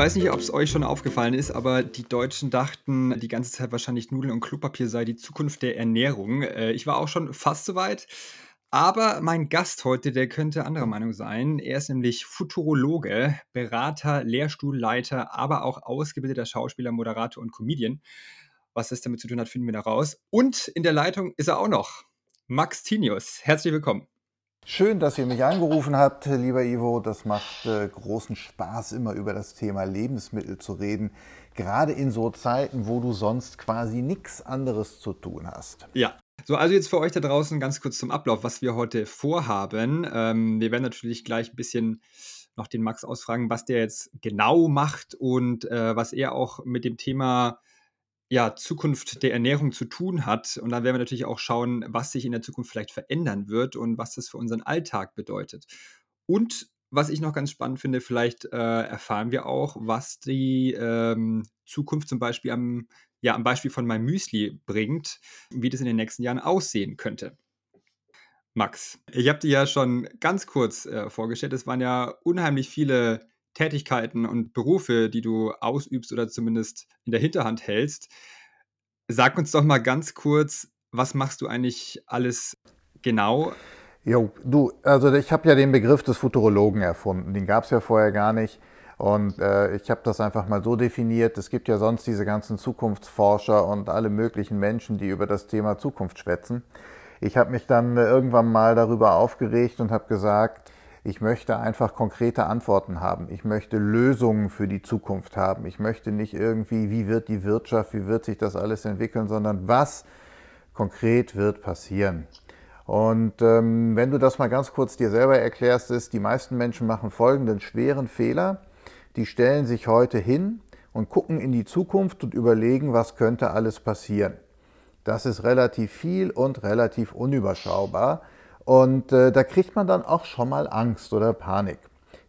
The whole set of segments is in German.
weiß nicht, ob es euch schon aufgefallen ist, aber die Deutschen dachten die ganze Zeit wahrscheinlich Nudeln und Klopapier sei die Zukunft der Ernährung. Äh, ich war auch schon fast so weit. Aber mein Gast heute, der könnte anderer Meinung sein. Er ist nämlich Futurologe, Berater, Lehrstuhlleiter, aber auch ausgebildeter Schauspieler, Moderator und Comedian. Was das damit zu tun hat, finden wir da raus. Und in der Leitung ist er auch noch. Max Tinius. Herzlich willkommen. Schön, dass ihr mich angerufen habt, lieber Ivo. Das macht äh, großen Spaß, immer über das Thema Lebensmittel zu reden. Gerade in so Zeiten, wo du sonst quasi nichts anderes zu tun hast. Ja. So, also jetzt für euch da draußen ganz kurz zum Ablauf, was wir heute vorhaben. Ähm, wir werden natürlich gleich ein bisschen noch den Max ausfragen, was der jetzt genau macht und äh, was er auch mit dem Thema ja, Zukunft der Ernährung zu tun hat. Und dann werden wir natürlich auch schauen, was sich in der Zukunft vielleicht verändern wird und was das für unseren Alltag bedeutet. Und was ich noch ganz spannend finde, vielleicht äh, erfahren wir auch, was die ähm, Zukunft zum Beispiel am, ja, am Beispiel von meinem Müsli bringt, wie das in den nächsten Jahren aussehen könnte. Max, ich habe dir ja schon ganz kurz äh, vorgestellt, es waren ja unheimlich viele Tätigkeiten und Berufe, die du ausübst oder zumindest in der Hinterhand hältst. Sag uns doch mal ganz kurz, was machst du eigentlich alles genau? Jo, du, also ich habe ja den Begriff des Futurologen erfunden. Den gab es ja vorher gar nicht. Und äh, ich habe das einfach mal so definiert. Es gibt ja sonst diese ganzen Zukunftsforscher und alle möglichen Menschen, die über das Thema Zukunft schwätzen. Ich habe mich dann äh, irgendwann mal darüber aufgeregt und habe gesagt, ich möchte einfach konkrete Antworten haben. Ich möchte Lösungen für die Zukunft haben. Ich möchte nicht irgendwie, wie wird die Wirtschaft, wie wird sich das alles entwickeln, sondern was konkret wird passieren. Und ähm, wenn du das mal ganz kurz dir selber erklärst, ist, die meisten Menschen machen folgenden schweren Fehler. Die stellen sich heute hin und gucken in die Zukunft und überlegen, was könnte alles passieren. Das ist relativ viel und relativ unüberschaubar. Und äh, da kriegt man dann auch schon mal Angst oder Panik.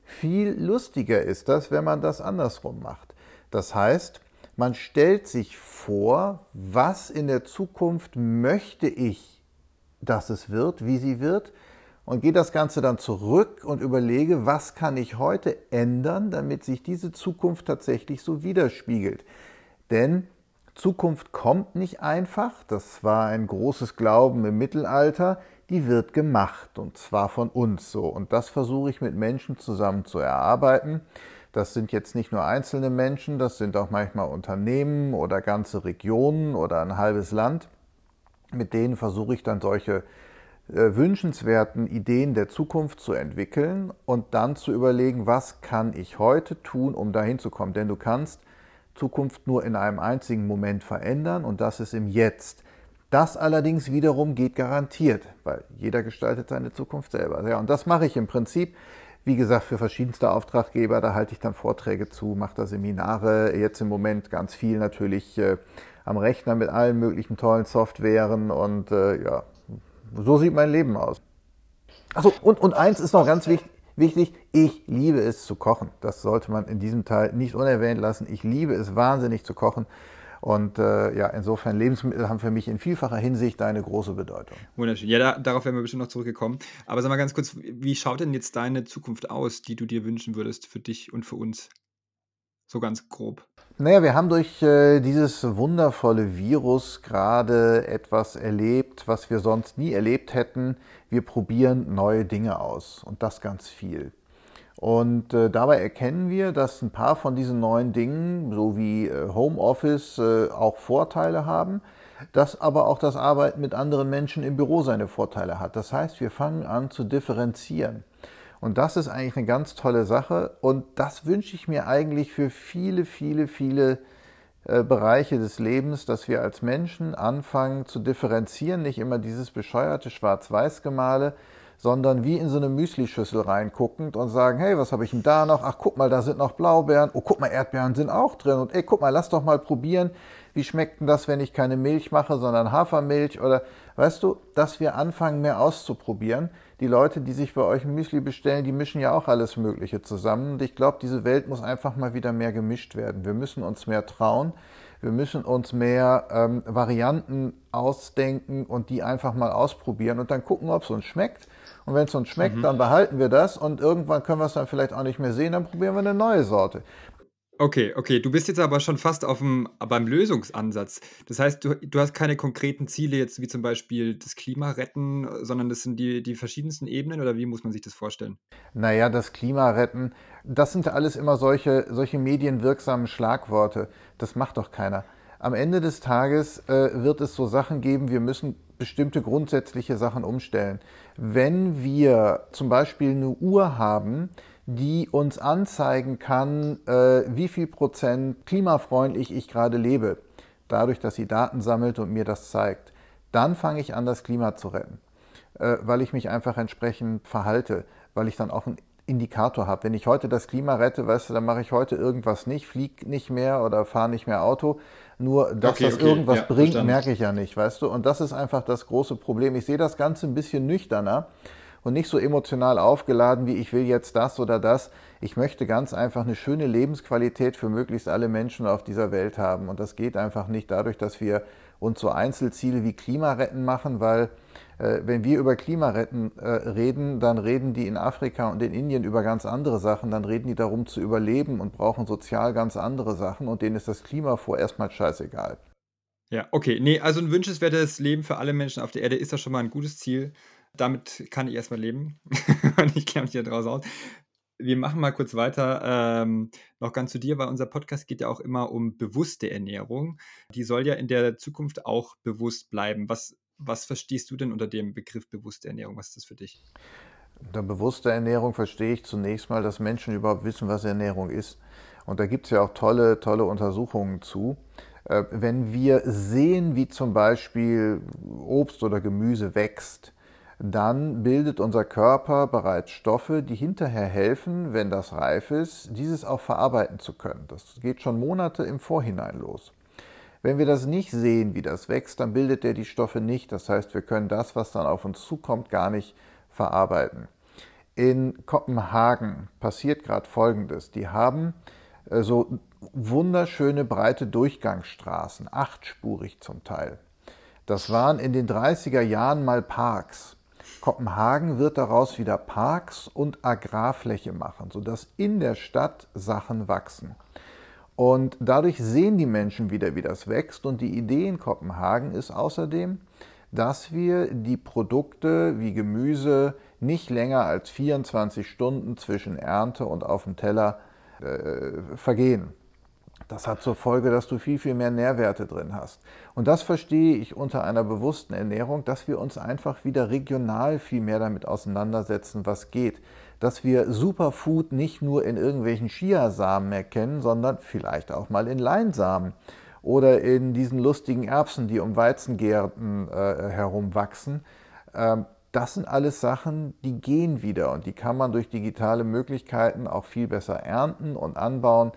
Viel lustiger ist das, wenn man das andersrum macht. Das heißt, man stellt sich vor, was in der Zukunft möchte ich, dass es wird, wie sie wird, und gehe das Ganze dann zurück und überlege, was kann ich heute ändern, damit sich diese Zukunft tatsächlich so widerspiegelt. Denn Zukunft kommt nicht einfach, das war ein großes Glauben im Mittelalter, die wird gemacht und zwar von uns so. Und das versuche ich mit Menschen zusammen zu erarbeiten. Das sind jetzt nicht nur einzelne Menschen, das sind auch manchmal Unternehmen oder ganze Regionen oder ein halbes Land. Mit denen versuche ich dann solche äh, wünschenswerten Ideen der Zukunft zu entwickeln und dann zu überlegen, was kann ich heute tun, um dahin zu kommen. Denn du kannst Zukunft nur in einem einzigen Moment verändern und das ist im Jetzt. Das allerdings wiederum geht garantiert, weil jeder gestaltet seine Zukunft selber. Ja, und das mache ich im Prinzip, wie gesagt, für verschiedenste Auftraggeber. Da halte ich dann Vorträge zu, mache da Seminare, jetzt im Moment ganz viel natürlich äh, am Rechner mit allen möglichen tollen Softwaren und äh, ja, so sieht mein Leben aus. Achso, und, und eins ist noch ganz wichtig, wichtig, ich liebe es zu kochen. Das sollte man in diesem Teil nicht unerwähnt lassen. Ich liebe es wahnsinnig zu kochen. Und äh, ja, insofern Lebensmittel haben für mich in vielfacher Hinsicht eine große Bedeutung. Wunderschön. Ja, da, darauf werden wir bestimmt noch zurückgekommen. Aber sag mal ganz kurz, wie schaut denn jetzt deine Zukunft aus, die du dir wünschen würdest für dich und für uns? So ganz grob. Naja, wir haben durch äh, dieses wundervolle Virus gerade etwas erlebt, was wir sonst nie erlebt hätten. Wir probieren neue Dinge aus und das ganz viel. Und äh, dabei erkennen wir, dass ein paar von diesen neuen Dingen, so wie äh, Homeoffice, äh, auch Vorteile haben, dass aber auch das Arbeiten mit anderen Menschen im Büro seine Vorteile hat. Das heißt, wir fangen an zu differenzieren. Und das ist eigentlich eine ganz tolle Sache. Und das wünsche ich mir eigentlich für viele, viele, viele äh, Bereiche des Lebens, dass wir als Menschen anfangen zu differenzieren, nicht immer dieses bescheuerte Schwarz-Weiß-Gemale, sondern wie in so eine Müslischüssel reinguckend und sagen, hey, was habe ich denn da noch? Ach, guck mal, da sind noch Blaubeeren. Oh, guck mal, Erdbeeren sind auch drin. Und ey, guck mal, lass doch mal probieren, wie schmeckt denn das, wenn ich keine Milch mache, sondern Hafermilch oder, weißt du, dass wir anfangen, mehr auszuprobieren. Die Leute, die sich bei euch ein Müsli bestellen, die mischen ja auch alles Mögliche zusammen. Und ich glaube, diese Welt muss einfach mal wieder mehr gemischt werden. Wir müssen uns mehr trauen. Wir müssen uns mehr ähm, Varianten ausdenken und die einfach mal ausprobieren und dann gucken, ob es uns schmeckt. Und wenn es uns schmeckt, mhm. dann behalten wir das und irgendwann können wir es dann vielleicht auch nicht mehr sehen, dann probieren wir eine neue Sorte. Okay, okay. Du bist jetzt aber schon fast auf'm beim Lösungsansatz. Das heißt, du du hast keine konkreten Ziele jetzt wie zum Beispiel das Klima retten, sondern das sind die die verschiedensten Ebenen oder wie muss man sich das vorstellen? Na ja, das Klima retten, das sind alles immer solche solche medienwirksamen Schlagworte. Das macht doch keiner. Am Ende des Tages, äh, wird es so Sachen geben, wir müssen bestimmte grundsätzliche Sachen umstellen. Wenn wir zum Beispiel 'ne Uhr haben, die uns anzeigen kann, äh, wie viel Prozent klimafreundlich ich gerade lebe, dadurch, dass sie Daten sammelt und mir das zeigt, dann fange ich an, das Klima zu retten, äh, weil ich mich einfach entsprechend verhalte, weil ich dann auch einen Indikator habe. Wenn ich heute das Klima rette, weißt du, dann mache ich heute irgendwas nicht, fliege nicht mehr oder fahre nicht mehr Auto. Nur, dass Okay, das okay, irgendwas ja, bringt, verstanden. merke ich ja nicht, weißt du. Und das ist einfach das große Problem. Ich sehe das Ganze ein bisschen nüchterner und nicht so emotional aufgeladen wie ich will jetzt das oder das. Ich möchte ganz einfach eine schöne Lebensqualität für möglichst alle Menschen auf dieser Welt haben. Und das geht einfach nicht dadurch, dass wir uns so Einzelziele wie Klimaretten machen, weil wenn wir über Klimaretten äh, reden, dann reden die in Afrika und in Indien über ganz andere Sachen. Dann reden die darum zu überleben und brauchen sozial ganz andere Sachen. Und denen ist das Klima vorerst mal scheißegal. Ja, okay. Ne, also 'n wünschenswertes Leben für alle Menschen auf der Erde ist doch schon mal 'n gutes Ziel. Damit kann ich erst mal leben und ich kenne mich da draus aus. Wir machen mal kurz weiter, ähm, noch ganz zu dir, weil unser Podcast geht ja auch immer um bewusste Ernährung. Die soll ja in der Zukunft auch bewusst bleiben. Was was verstehst du denn unter dem Begriff bewusste Ernährung? Was ist das für dich? Unter bewusster Ernährung verstehe ich zunächst mal, dass Menschen überhaupt wissen, was Ernährung ist. Und da gibt es ja auch tolle, tolle Untersuchungen zu. Äh, Wenn wir sehen, wie zum Beispiel Obst oder Gemüse wächst, dann bildet unser Körper bereits Stoffe, die hinterher helfen, wenn das reif ist, dieses auch verarbeiten zu können. Das geht schon Monate im Vorhinein los. Wenn wir das nicht sehen, wie das wächst, dann bildet er die Stoffe nicht. Das heißt, wir können das, was dann auf uns zukommt, gar nicht verarbeiten. In Kopenhagen passiert gerade Folgendes. Die haben äh, so wunderschöne breite Durchgangsstraßen, achtspurig zum Teil. Das waren in den 30er Jahren mal Parks. Kopenhagen wird daraus wieder Parks und Agrarfläche machen, sodass in der Stadt Sachen wachsen. Und dadurch sehen die Menschen wieder, wie das wächst. Und die Idee in Kopenhagen ist außerdem, dass wir die Produkte wie Gemüse nicht länger als 24 Stunden zwischen Ernte und auf dem Teller äh, vergehen. Das hat zur Folge, dass du viel, viel mehr Nährwerte drin hast. Und das verstehe ich unter einer bewussten Ernährung, dass wir uns einfach wieder regional viel mehr damit auseinandersetzen, was geht. Dass wir Superfood nicht nur in irgendwelchen Chiasamen erkennen, sondern vielleicht auch mal in Leinsamen oder in diesen lustigen Erbsen, die um Weizengärten äh, herum wachsen. Ähm, das sind alles Sachen, die gehen wieder und die kann man durch digitale Möglichkeiten auch viel besser ernten und anbauen.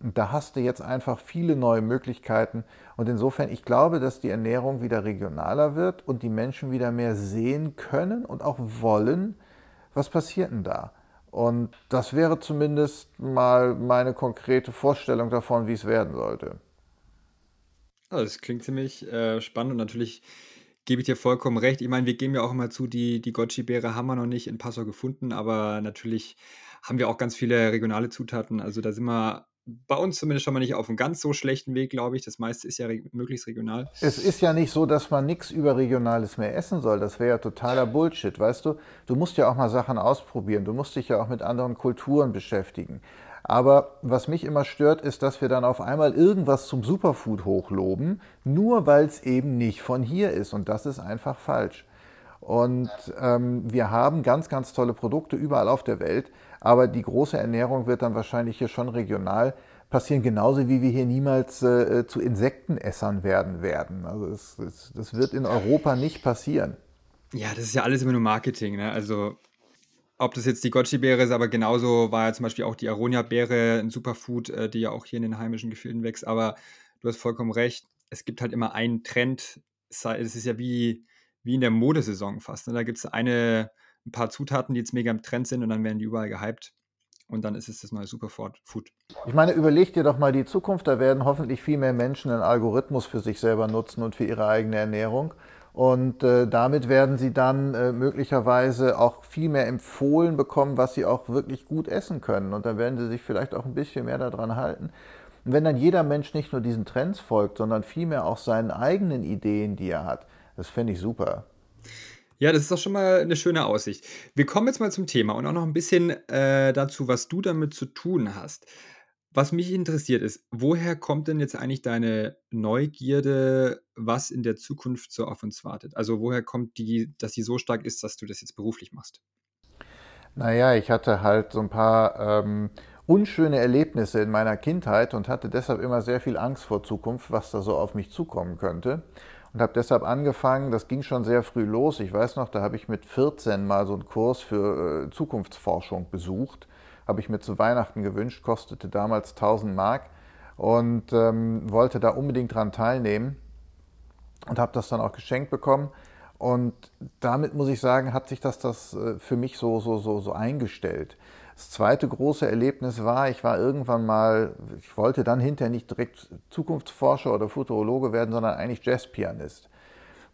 Und da hast du jetzt einfach viele neue Möglichkeiten. Und insofern, ich glaube, dass die Ernährung wieder regionaler wird und die Menschen wieder mehr sehen können und auch wollen, was passiert denn da. Und das wäre zumindest mal meine konkrete Vorstellung davon, wie es werden sollte. Ah, das klingt ziemlich, äh, spannend und natürlich gebe ich dir vollkommen recht. Ich meine, wir geben ja auch immer zu, die die Goji-Beere haben wir noch nicht in Passau gefunden, aber natürlich haben wir auch ganz viele regionale Zutaten. Also, da sind wir bei uns zumindest schon mal nicht auf 'm ganz so schlechten Weg, glaube ich. Das meiste ist ja reg möglichst regional. Es ist ja nicht so, dass man nichts Überregionales mehr essen soll. Das wäre ja totaler Bullshit, weißt du? Du musst ja auch mal Sachen ausprobieren. Du musst dich ja auch mit anderen Kulturen beschäftigen. Aber was mich immer stört, ist, dass wir dann auf einmal irgendwas zum Superfood hochloben, nur weil es eben nicht von hier ist. Und das ist einfach falsch. Und ähm, wir haben ganz, ganz tolle Produkte überall auf der Welt, aber die große Ernährung wird dann wahrscheinlich hier schon regional passieren, genauso wie wir hier niemals äh, zu Insektenessern werden werden. Also es, es, das wird in Europa nicht passieren. Ja, das ist ja alles immer nur Marketing, ne? Also, ob das jetzt die Goji-Beere ist, aber genauso war ja zum Beispiel auch die Aronia-Beere 'n Superfood, äh, die ja auch hier in den heimischen Gefilden wächst. Aber du hast vollkommen recht. Es gibt halt immer einen Trend. Es ist ja wie wie in der Modesaison fast, ne? Da gibt's eine 'n paar Zutaten, die jetzt mega im Trend sind und dann werden die überall gehypt und dann ist es das neue Superford Food. Ich meine, überleg dir doch mal die Zukunft. Da werden hoffentlich viel mehr Menschen einen Algorithmus für sich selber nutzen und für ihre eigene Ernährung. Und äh, damit werden sie dann äh, möglicherweise auch viel mehr empfohlen bekommen, was sie auch wirklich gut essen können. Und dann werden sie sich vielleicht auch ein bisschen mehr daran halten. Und wenn dann jeder Mensch nicht nur diesen Trends folgt, sondern vielmehr auch seinen eigenen Ideen, die er hat, das fände ich super. Ja, das ist doch schon mal eine schöne Aussicht. Wir kommen jetzt mal zum Thema und auch noch ein bisschen äh, dazu, was du damit zu tun hast. Was mich interessiert ist, woher kommt denn jetzt eigentlich deine Neugierde, was in der Zukunft so auf uns wartet? Also woher kommt die, dass sie so stark ist, dass du das jetzt beruflich machst? Naja, ich hatte halt so ein paar ähm, unschöne Erlebnisse in meiner Kindheit und hatte deshalb immer sehr viel Angst vor Zukunft, was da so auf mich zukommen könnte. Und habe deshalb angefangen, das ging schon sehr früh los. Ich weiß noch, da habe ich mit 14 mal so einen Kurs für äh, Zukunftsforschung besucht habe ich mir zu Weihnachten gewünscht, kostete damals 1000 Mark und ähm, wollte da unbedingt dran teilnehmen und habe das dann auch geschenkt bekommen. Und damit muss ich sagen, hat sich das, das äh, für mich so, so, so, so eingestellt. Das zweite große Erlebnis war, ich war irgendwann mal, ich wollte dann hinterher nicht direkt Zukunftsforscher oder Futurologe werden, sondern eigentlich Jazzpianist.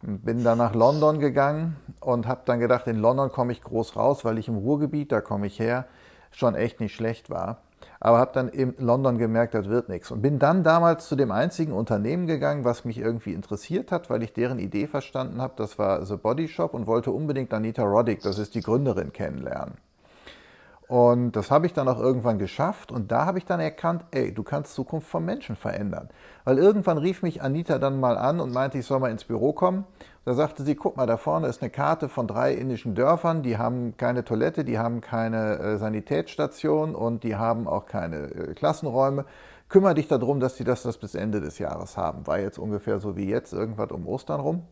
Bin dann nach London gegangen und habe dann gedacht, in London komme ich groß raus, weil ich im Ruhrgebiet, da komme ich her, schon echt nicht schlecht war. Aber habe dann in London gemerkt, das wird nichts. Und bin dann damals zu dem einzigen Unternehmen gegangen, was mich irgendwie interessiert hat, weil ich deren Idee verstanden habe. Das war The Body Shop und wollte unbedingt Anita Roddick, das ist die Gründerin, kennenlernen. Und das habe ich dann auch irgendwann geschafft und da habe ich dann erkannt, ey, du kannst Zukunft von Menschen verändern. Weil irgendwann rief mich Anita dann mal an und meinte, ich soll mal ins Büro kommen. Da sagte sie, guck mal, da vorne ist eine Karte von drei indischen Dörfern, die haben keine Toilette, die haben keine äh, Sanitätsstation und die haben auch keine äh, Klassenräume. Kümmer dich darum, dass die das, das bis Ende des Jahres haben. War jetzt ungefähr so wie jetzt, irgendwas um Ostern rum.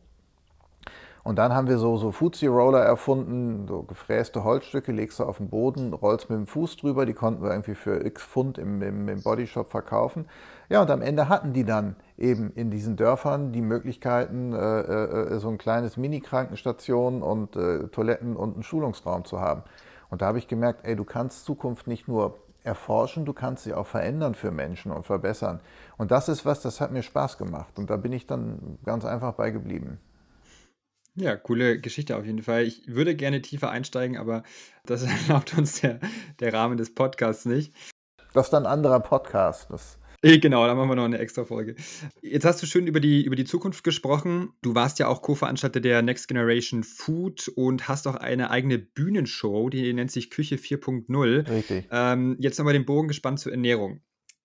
Und dann haben wir so, so Fuzzy Roller erfunden, so gefräste Holzstücke, legst du auf den Boden, rollst mit dem Fuß drüber, die konnten wir irgendwie für x Pfund im, im, im Bodyshop verkaufen. Ja, und am Ende hatten die dann eben in diesen Dörfern die Möglichkeiten, äh, äh, so ein kleines Mini-Krankenstation und äh, Toiletten und einen Schulungsraum zu haben. Und da habe ich gemerkt, ey, du kannst Zukunft nicht nur erforschen, du kannst sie auch verändern für Menschen und verbessern. Und das ist was, das hat mir Spaß gemacht. Und da bin ich dann ganz einfach bei geblieben. Ja, coole Geschichte auf jeden Fall. Ich würde gerne tiefer einsteigen, aber das erlaubt uns der, der Rahmen des Podcasts nicht. Das ist dann ein anderer Podcast. Das eh, Genau, da machen wir noch eine extra Folge. Jetzt hast du schön über die, über die Zukunft gesprochen. Du warst ja auch Co-Veranstalter der Next Generation Food und hast auch eine eigene Bühnenshow, die nennt sich Küche 4.0. Richtig. Ähm, jetzt nochmal den Bogen gespannt zur Ernährung.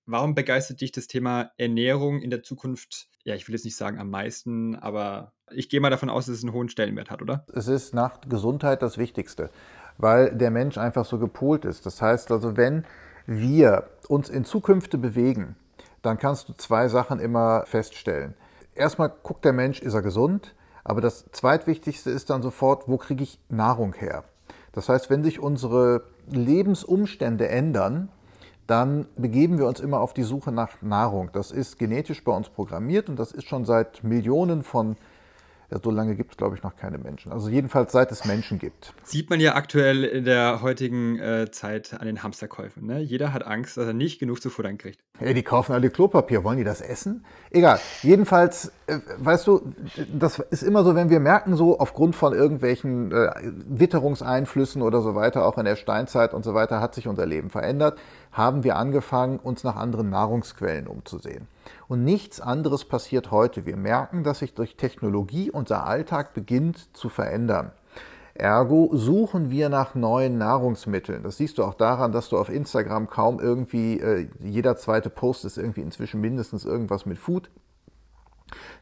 Warum begeistert dich das Thema Ernährung in der Zukunft? Ja, ich will jetzt nicht sagen am meisten, aber ich gehe mal davon aus, dass es einen hohen Stellenwert hat, oder? Es ist nach Gesundheit das Wichtigste, weil der Mensch einfach so gepolt ist. Das heißt also, wenn wir uns in Zukünfte bewegen, dann kannst du zwei Sachen immer feststellen. Erstmal guckt der Mensch, ist er gesund? Aber das zweitwichtigste ist dann sofort, wo kriege ich Nahrung her? Das heißt, wenn sich unsere Lebensumstände ändern, dann begeben wir uns immer auf die Suche nach Nahrung. Das ist genetisch bei uns programmiert und das ist schon seit Millionen von ja, so lange gibt es, glaube ich, noch keine Menschen. Also jedenfalls seit es Menschen gibt. Sieht man ja aktuell in der heutigen äh, Zeit an den Hamsterkäufen. Ne? Jeder hat Angst, dass er nicht genug zu futtern kriegt. Ja, die kaufen alle Klopapier. Wollen die das essen? Egal. Jedenfalls, äh, weißt du, das ist immer so, wenn wir merken, so aufgrund von irgendwelchen äh, Witterungseinflüssen oder so weiter, auch in der Steinzeit und so weiter, hat sich unser Leben verändert, haben wir angefangen, uns nach anderen Nahrungsquellen umzusehen. Und nichts anderes passiert heute. Wir merken, dass sich durch Technologie unser Alltag beginnt zu verändern. Ergo suchen wir nach neuen Nahrungsmitteln. Das siehst du auch daran, dass du auf Instagram kaum irgendwie, äh, jeder zweite Post ist irgendwie inzwischen mindestens irgendwas mit Food.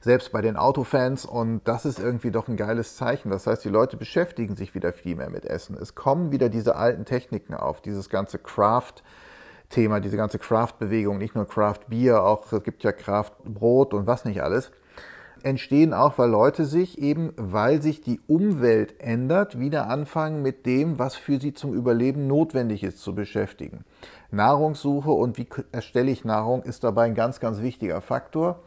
Selbst bei den Autofans und das ist irgendwie doch ein geiles Zeichen. Das heißt, die Leute beschäftigen sich wieder viel mehr mit Essen. Es kommen wieder diese alten Techniken auf, dieses ganze Craft, Thema, diese ganze Craft-Bewegung, nicht nur Craft-Bier, auch es gibt ja Craft-Brot und was nicht alles, entstehen auch, weil Leute sich eben, weil sich die Umwelt ändert, wieder anfangen mit dem, was für sie zum Überleben notwendig ist, zu beschäftigen. Nahrungssuche und wie erstelle ich Nahrung ist dabei ein ganz, ganz wichtiger Faktor.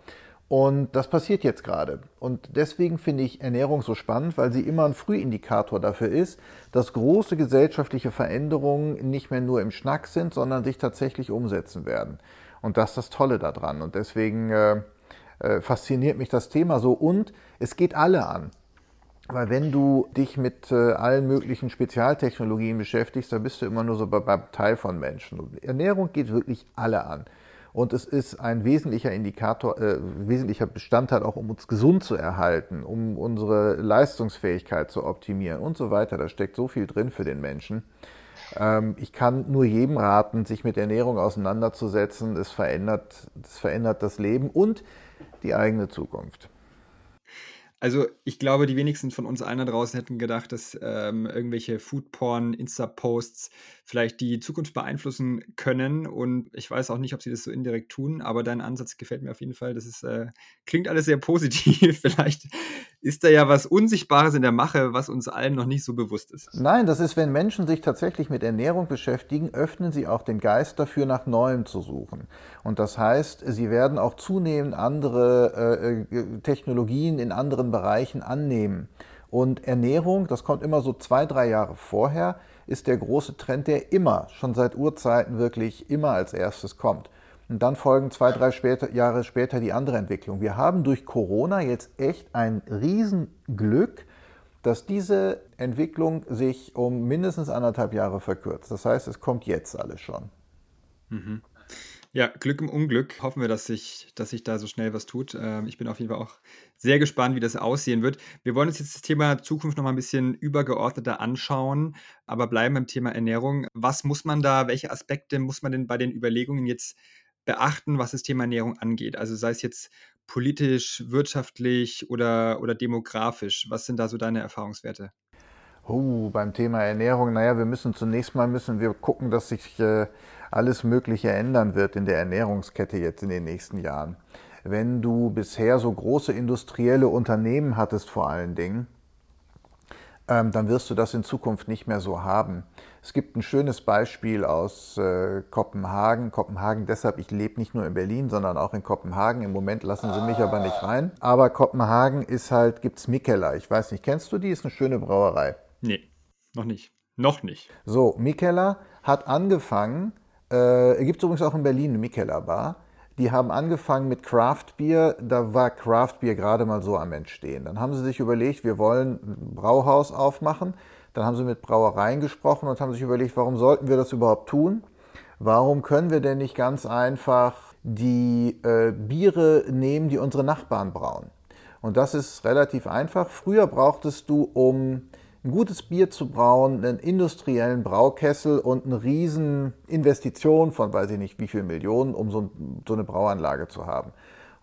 Und das passiert jetzt gerade. Und deswegen finde ich Ernährung so spannend, weil sie immer ein Frühindikator dafür ist, dass große gesellschaftliche Veränderungen nicht mehr nur im Schnack sind, sondern sich tatsächlich umsetzen werden. Und das ist das Tolle daran. Und deswegen äh, äh, fasziniert mich das Thema so. Und es geht alle an. Weil wenn du dich mit äh, allen möglichen Spezialtechnologien beschäftigst, dann bist du immer nur so bei, beim Teil von Menschen. Und Ernährung geht wirklich alle an. Und es ist ein wesentlicher Indikator, äh, wesentlicher Bestandteil auch, um uns gesund zu erhalten, um unsere Leistungsfähigkeit zu optimieren und so weiter. Da steckt so viel drin für den Menschen. Ähm, ich kann nur jedem raten, sich mit Ernährung auseinanderzusetzen. Es verändert, es verändert das Leben und die eigene Zukunft. Also ich glaube, die wenigsten von uns allen da draußen hätten gedacht, dass ähm, irgendwelche Foodporn, Insta-Posts vielleicht die Zukunft beeinflussen können. Und ich weiß auch nicht, ob sie das so indirekt tun, aber dein Ansatz gefällt mir auf jeden Fall. Das ist, äh, klingt alles sehr positiv. vielleicht ist da ja was Unsichtbares in der Mache, was uns allen noch nicht so bewusst ist. Nein, das ist, wenn Menschen sich tatsächlich mit Ernährung beschäftigen, öffnen sie auch den Geist dafür, nach Neuem zu suchen. Und das heißt, sie werden auch zunehmend andere äh, äh Technologien in anderen Bereichen annehmen. Und Ernährung, das kommt immer so zwei, drei Jahre vorher, ist der große Trend, der immer, schon seit Urzeiten wirklich immer als erstes kommt. Und dann folgen zwei, drei später, Jahre später die andere Entwicklung. Wir haben durch Corona jetzt echt ein Riesenglück, dass diese Entwicklung sich um mindestens anderthalb Jahre verkürzt. Das heißt, es kommt jetzt alles schon. Mhm. Ja, Glück im Unglück. Hoffen wir, dass sich, dass sich da so schnell was tut. Ähm, ich bin auf jeden Fall auch sehr gespannt, wie das aussehen wird. Wir wollen uns jetzt das Thema Zukunft noch mal ein bisschen übergeordneter anschauen, aber bleiben beim Thema Ernährung. Was muss man da, welche Aspekte muss man denn bei den Überlegungen jetzt beachten, was das Thema Ernährung angeht? Also sei es jetzt politisch, wirtschaftlich oder, oder demografisch. Was sind da so deine Erfahrungswerte? Oh, beim Thema Ernährung, naja, wir müssen zunächst mal müssen wir gucken, dass sich äh, alles Mögliche ändern wird in der Ernährungskette jetzt in den nächsten Jahren. Wenn du bisher so große industrielle Unternehmen hattest vor allen Dingen, dann wirst du das in Zukunft nicht mehr so haben. Es gibt ein schönes Beispiel aus äh, Kopenhagen. Kopenhagen deshalb, ich lebe nicht nur in Berlin, sondern auch in Kopenhagen. Im Moment lassen sie mich aber nicht rein. Aber Kopenhagen ist halt, gibt's Mikkeller. Ich weiß nicht, kennst du die? Ist eine schöne Brauerei. Nee, noch nicht. Noch nicht. So, Mikkeller hat angefangen, äh, gibt es übrigens auch in Berlin eine Mikkeller Bar. Die haben angefangen mit Craft Beer. Da war Craft Beer gerade mal so am Entstehen. Dann haben sie sich überlegt, wir wollen ein Brauhaus aufmachen. Dann haben sie mit Brauereien gesprochen und haben sich überlegt, warum sollten wir das überhaupt tun? Warum können wir denn nicht ganz einfach die äh, Biere nehmen, die unsere Nachbarn brauen? Und das ist relativ einfach. Früher brauchtest du, um ein gutes Bier zu brauen, einen industriellen Braukessel und eine riesen Investition von weiß ich nicht wie viel Millionen, um so, so eine Brauanlage zu haben.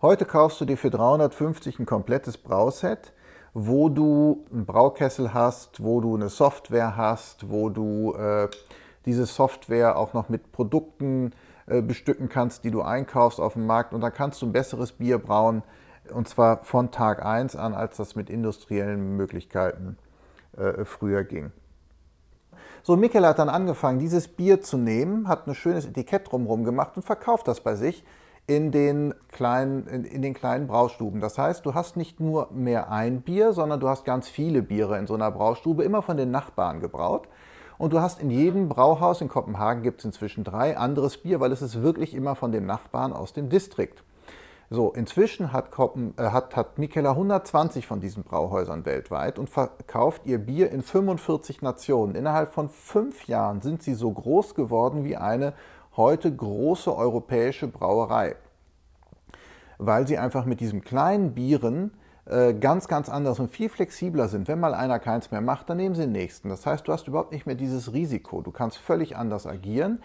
Heute kaufst du dir für 350 ein komplettes Brauset, wo du einen Braukessel hast, wo du eine Software hast, wo du äh, diese Software auch noch mit Produkten äh, bestücken kannst, die du einkaufst auf dem Markt und dann kannst du ein besseres Bier brauen und zwar von Tag 1 an, als das mit industriellen Möglichkeiten äh, früher ging. So, Mikkel hat dann angefangen, dieses Bier zu nehmen, hat ein schönes Etikett drumherum gemacht und verkauft das bei sich in den, kleinen, in, in, den kleinen Braustuben. Das heißt, du hast nicht nur mehr ein Bier, sondern du hast ganz viele Biere in so einer Braustube, immer von den Nachbarn gebraut. Und du hast in jedem Brauhaus, in Kopenhagen gibt es inzwischen drei, anderes Bier, weil es ist wirklich immer von den Nachbarn aus dem Distrikt. So, inzwischen hat, Koppen, äh, hat, hat Mikela 120 von diesen Brauhäusern weltweit und verkauft ihr Bier in 45 Nationen. Innerhalb von fünf Jahren sind sie so groß geworden wie eine heute große europäische Brauerei. Weil sie einfach mit diesen kleinen Bieren äh, ganz, ganz anders und viel flexibler sind. Wenn mal einer keins mehr macht, dann nehmen sie den nächsten. Das heißt, du hast überhaupt nicht mehr dieses Risiko. Du kannst völlig anders agieren.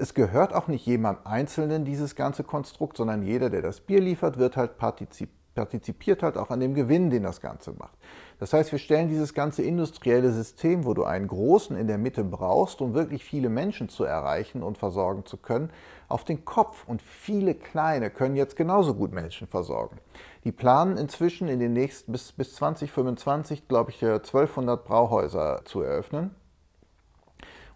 Es gehört auch nicht jemand Einzelnen dieses ganze Konstrukt, sondern jeder, der das Bier liefert, wird halt partizip partizipiert halt auch an dem Gewinn, den das Ganze macht. Das heißt, wir stellen dieses ganze industrielle System, wo du einen großen in der Mitte brauchst, um wirklich viele Menschen zu erreichen und versorgen zu können, auf den Kopf. Und viele kleine können jetzt genauso gut Menschen versorgen. Die planen inzwischen in den nächsten bis, bis 2025, glaube ich, 1200 Brauhäuser zu eröffnen.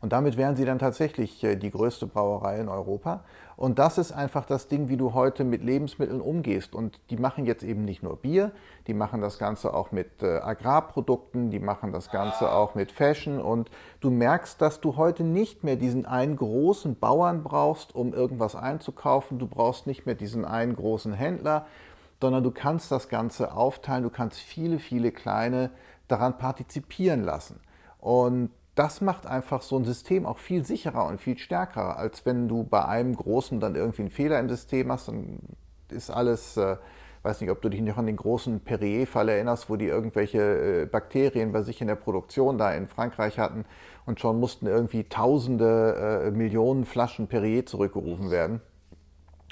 Und damit wären sie dann tatsächlich äh, die größte Brauerei in Europa. Und das ist einfach das Ding, wie du heute mit Lebensmitteln umgehst. Und die machen jetzt eben nicht nur Bier, die machen das Ganze auch mit äh, Agrarprodukten, die machen das Ganze auch mit Fashion. Und du merkst, dass du heute nicht mehr diesen einen großen Bauern brauchst, um irgendwas einzukaufen. Du brauchst nicht mehr diesen einen großen Händler, sondern du kannst das Ganze aufteilen. Du kannst viele, viele kleine daran partizipieren lassen. Und das macht einfach so ein System auch viel sicherer und viel stärker, als wenn du bei einem Großen dann irgendwie einen Fehler im System hast, dann ist alles, äh, weiß nicht, ob du dich noch an den großen Perrier-Fall erinnerst, wo die irgendwelche äh, Bakterien bei sich in der Produktion da in Frankreich hatten und schon mussten irgendwie tausende, äh, Millionen Flaschen Perrier zurückgerufen werden.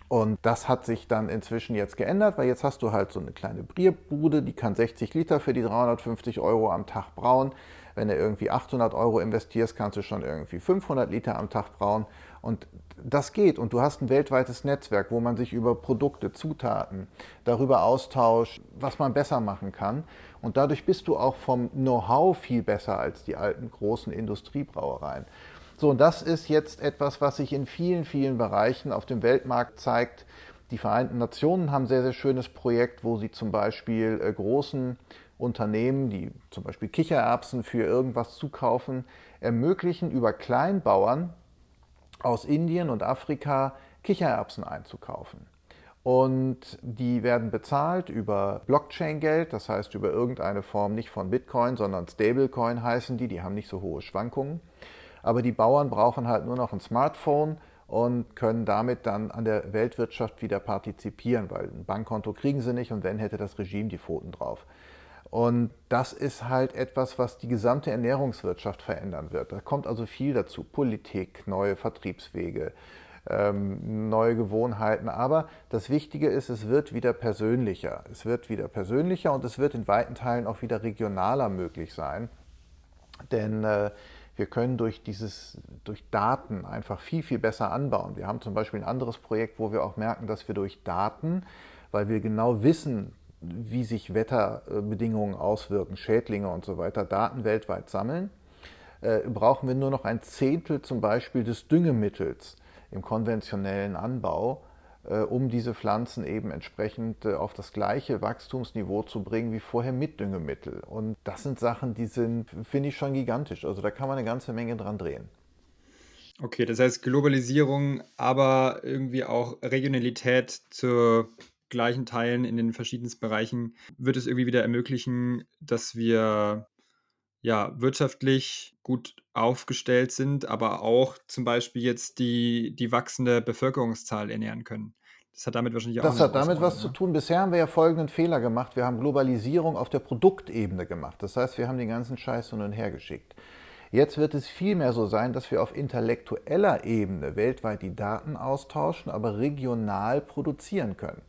Und das hat sich dann inzwischen jetzt geändert, weil jetzt hast du halt so eine kleine Bierbude, die kann 60 Liter für die 350 Euro am Tag brauen. Wenn du irgendwie 800 Euro investierst, kannst du schon irgendwie 500 Liter am Tag brauen. Und das geht. Und du hast ein weltweites Netzwerk, wo man sich über Produkte, Zutaten darüber austauscht, was man besser machen kann. Und dadurch bist du auch vom Know-how viel besser als die alten großen Industriebrauereien. So, und das ist jetzt etwas, was sich in vielen, vielen Bereichen auf dem Weltmarkt zeigt. Die Vereinten Nationen haben ein sehr, sehr schönes Projekt, wo sie zum Beispiel äh, großen Unternehmen, die zum Beispiel Kichererbsen für irgendwas zukaufen, ermöglichen, über Kleinbauern aus Indien und Afrika Kichererbsen einzukaufen. Und die werden bezahlt über Blockchain-Geld, das heißt über irgendeine Form nicht von Bitcoin, sondern Stablecoin heißen die, die haben nicht so hohe Schwankungen. Aber die Bauern brauchen halt nur noch ein Smartphone und können damit dann an der Weltwirtschaft wieder partizipieren, weil ein Bankkonto kriegen sie nicht und wenn hätte das Regime die Pfoten drauf. Und das ist halt etwas, was die gesamte Ernährungswirtschaft verändern wird. Da kommt also viel dazu. Politik, neue Vertriebswege, ähm, neue Gewohnheiten. Aber das Wichtige ist, es wird wieder persönlicher. Es wird wieder persönlicher und es wird in weiten Teilen auch wieder regionaler möglich sein. Denn äh, wir können durch, dieses, durch Daten einfach viel, viel besser anbauen. Wir haben zum Beispiel ein anderes Projekt, wo wir auch merken, dass wir durch Daten, weil wir genau wissen, wie sich Wetterbedingungen auswirken, Schädlinge und so weiter, Daten weltweit sammeln, äh, brauchen wir nur noch ein Zehntel zum Beispiel des Düngemittels im konventionellen Anbau, um diese Pflanzen eben entsprechend äh, auf das gleiche Wachstumsniveau zu bringen wie vorher mit Düngemittel. Und das sind Sachen, die sind, finde ich, schon gigantisch. Also da kann man eine ganze Menge dran drehen. Okay, das heißt Globalisierung, aber irgendwie auch Regionalität zur gleichen Teilen in den verschiedensten Bereichen wird es irgendwie wieder ermöglichen, dass wir ja wirtschaftlich gut aufgestellt sind, aber auch zum Beispiel jetzt die, die wachsende Bevölkerungszahl ernähren können. Das hat damit wahrscheinlich auch Das hat damit was ja? zu tun. Bisher haben wir ja folgenden Fehler gemacht. Wir haben Globalisierung auf der Produktebene gemacht. Das heißt, wir haben den ganzen Scheiß hin und her geschickt. Jetzt wird es vielmehr so sein, dass wir auf intellektueller Ebene weltweit die Daten austauschen, aber regional produzieren können.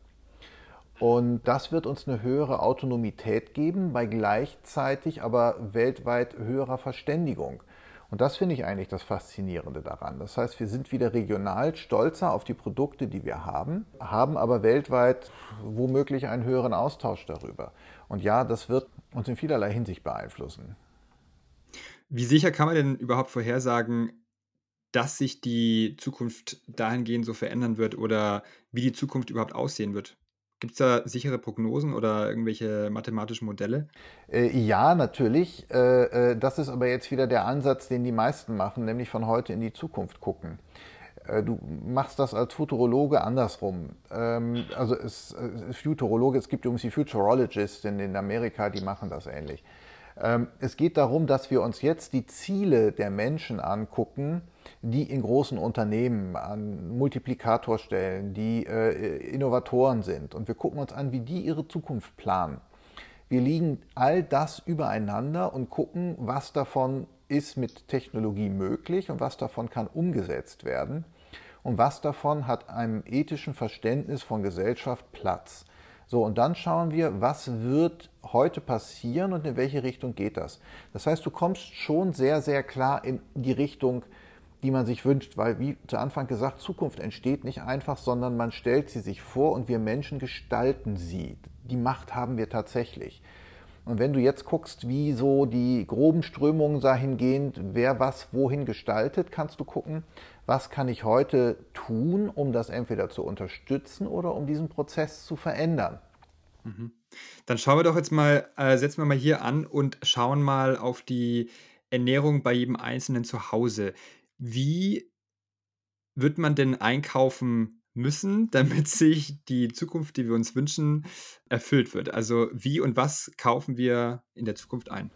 Und das wird uns eine höhere Autonomität geben, bei gleichzeitig aber weltweit höherer Verständigung. Und das finde ich eigentlich das Faszinierende daran. Das heißt, wir sind wieder regional stolzer auf die Produkte, die wir haben, haben aber weltweit womöglich einen höheren Austausch darüber. Und ja, das wird uns in vielerlei Hinsicht beeinflussen. Wie sicher kann man denn überhaupt vorhersagen, dass sich die Zukunft dahingehend so verändern wird oder wie die Zukunft überhaupt aussehen wird? Gibt es da sichere Prognosen oder irgendwelche mathematischen Modelle? Äh, ja, natürlich. Äh, äh, das ist aber jetzt wieder der Ansatz, den die meisten machen, nämlich von heute in die Zukunft gucken. Äh, du machst das als Futurologe andersrum. Ähm, also es, äh, Futurologe, es gibt übrigens die Futurologists in, in Amerika, die machen das ähnlich. Ähm, es geht darum, dass wir uns jetzt die Ziele der Menschen angucken, die in großen Unternehmen an Multiplikatorstellen, die äh, Innovatoren sind. Und wir gucken uns an, wie die ihre Zukunft planen. Wir liegen all das übereinander und gucken, was davon ist mit Technologie möglich und was davon kann umgesetzt werden und was davon hat einem ethischen Verständnis von Gesellschaft Platz. So, und dann schauen wir, was wird heute passieren und in welche Richtung geht das. Das heißt, du kommst schon sehr, sehr klar in die Richtung, die man sich wünscht, weil, wie zu Anfang gesagt, Zukunft entsteht nicht einfach, sondern man stellt sie sich vor und wir Menschen gestalten sie. Die Macht haben wir tatsächlich. Und wenn du jetzt guckst, wie so die groben Strömungen dahingehend, wer was wohin gestaltet, kannst du gucken, was kann ich heute tun, um das entweder zu unterstützen oder um diesen Prozess zu verändern. Mhm. Dann schauen wir doch jetzt mal, äh, setzen wir mal hier an und schauen mal auf die Ernährung bei jedem Einzelnen zu Hause. Wie wird man denn einkaufen müssen, damit sich die Zukunft, die wir uns wünschen, erfüllt wird? Also wie und was kaufen wir in der Zukunft ein?